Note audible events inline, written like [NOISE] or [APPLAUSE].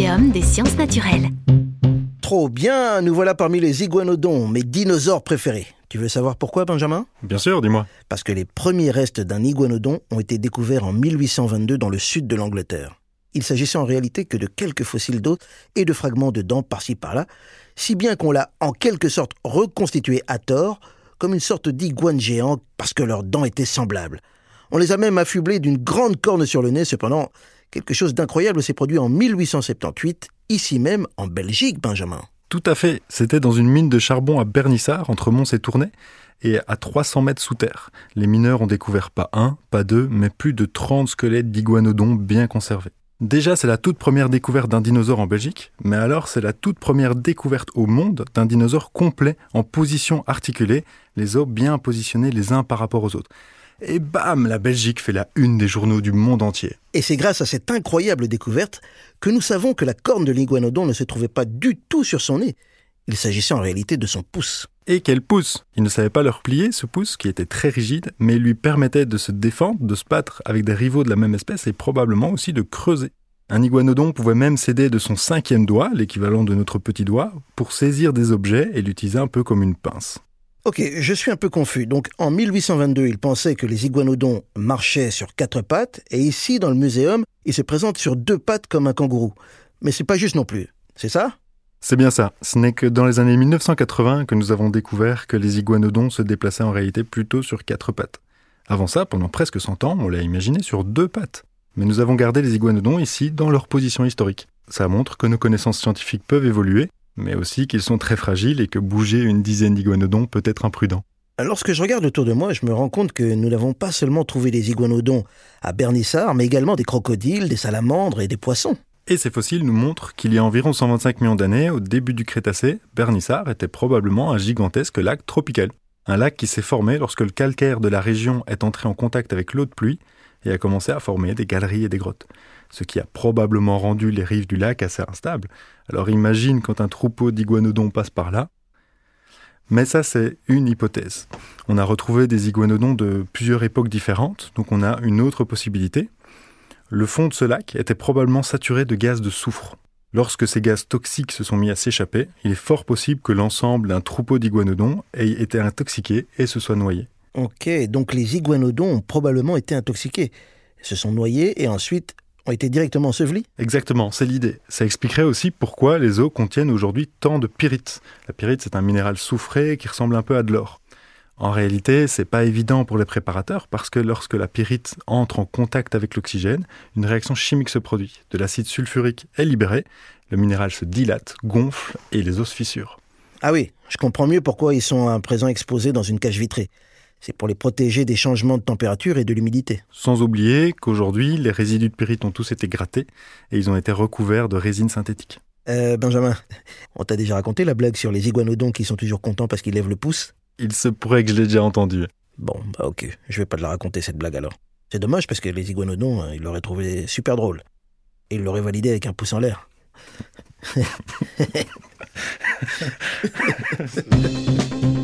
Muséum des sciences naturelles. Trop bien, nous voilà parmi les iguanodons, mes dinosaures préférés. Tu veux savoir pourquoi, Benjamin? Bien sûr, dis-moi. Parce que les premiers restes d'un iguanodon ont été découverts en 1822 dans le sud de l'Angleterre. Il s'agissait en réalité que de quelques fossiles d'os et de fragments de dents par-ci par-là, si bien qu'on l'a en quelque sorte reconstitué à tort comme une sorte d'iguane géant parce que leurs dents étaient semblables. On les a même affublés d'une grande corne sur le nez, cependant, quelque chose d'incroyable s'est produit en 1878, ici même en Belgique, Benjamin. Tout à fait. C'était dans une mine de charbon à Bernissart, entre Mons et Tournai, et à 300 mètres sous terre. Les mineurs ont découvert pas un, pas deux, mais plus de 30 squelettes d'iguanodons bien conservés. Déjà, c'est la toute première découverte d'un dinosaure en Belgique, mais alors c'est la toute première découverte au monde d'un dinosaure complet en position articulée, les os bien positionnés les uns par rapport aux autres. Et bam, la Belgique fait la une des journaux du monde entier. Et c'est grâce à cette incroyable découverte que nous savons que la corne de l'iguanodon ne se trouvait pas du tout sur son nez. Il s'agissait en réalité de son pouce. Et quel pouce? Il ne savait pas le replier, ce pouce, qui était très rigide, mais lui permettait de se défendre, de se battre avec des rivaux de la même espèce et probablement aussi de creuser. Un iguanodon pouvait même s'aider de son cinquième doigt, l'équivalent de notre petit doigt, pour saisir des objets et l'utiliser un peu comme une pince. Ok, je suis un peu confus. Donc en 1822, il pensait que les iguanodons marchaient sur quatre pattes, et ici, dans le muséum, ils se présentent sur deux pattes comme un kangourou. Mais c'est pas juste non plus. C'est ça? C'est bien ça. Ce n'est que dans les années 1980 que nous avons découvert que les iguanodons se déplaçaient en réalité plutôt sur quatre pattes. Avant ça, pendant presque 100 ans, on l'a imaginé sur deux pattes. Mais nous avons gardé les iguanodons ici dans leur position historique. Ça montre que nos connaissances scientifiques peuvent évoluer mais aussi qu'ils sont très fragiles et que bouger une dizaine d'iguanodons peut être imprudent. Lorsque je regarde autour de moi, je me rends compte que nous n'avons pas seulement trouvé des iguanodons à Bernissart, mais également des crocodiles, des salamandres et des poissons. Et ces fossiles nous montrent qu'il y a environ 125 millions d'années, au début du Crétacé, Bernissart était probablement un gigantesque lac tropical. Un lac qui s'est formé lorsque le calcaire de la région est entré en contact avec l'eau de pluie et a commencé à former des galeries et des grottes ce qui a probablement rendu les rives du lac assez instables. Alors imagine quand un troupeau d'iguanodons passe par là. Mais ça, c'est une hypothèse. On a retrouvé des iguanodons de plusieurs époques différentes, donc on a une autre possibilité. Le fond de ce lac était probablement saturé de gaz de soufre. Lorsque ces gaz toxiques se sont mis à s'échapper, il est fort possible que l'ensemble d'un troupeau d'iguanodons ait été intoxiqué et se soit noyé. Ok, donc les iguanodons ont probablement été intoxiqués, se sont noyés et ensuite ont été directement ensevelis Exactement, c'est l'idée. Ça expliquerait aussi pourquoi les eaux contiennent aujourd'hui tant de pyrite. La pyrite, c'est un minéral soufré qui ressemble un peu à de l'or. En réalité, c'est pas évident pour les préparateurs parce que lorsque la pyrite entre en contact avec l'oxygène, une réaction chimique se produit. De l'acide sulfurique est libéré, le minéral se dilate, gonfle et les os se fissurent. Ah oui, je comprends mieux pourquoi ils sont à présent exposés dans une cage vitrée. C'est pour les protéger des changements de température et de l'humidité. Sans oublier qu'aujourd'hui, les résidus de pyrite ont tous été grattés et ils ont été recouverts de résine synthétique. Euh, Benjamin, on t'a déjà raconté la blague sur les iguanodons qui sont toujours contents parce qu'ils lèvent le pouce? Il se pourrait que je l'ai déjà entendu. Bon, bah ok, je vais pas te la raconter cette blague alors. C'est dommage parce que les iguanodons, hein, ils l'auraient trouvé super drôle. Et ils l'auraient validé avec un pouce en l'air. [LAUGHS]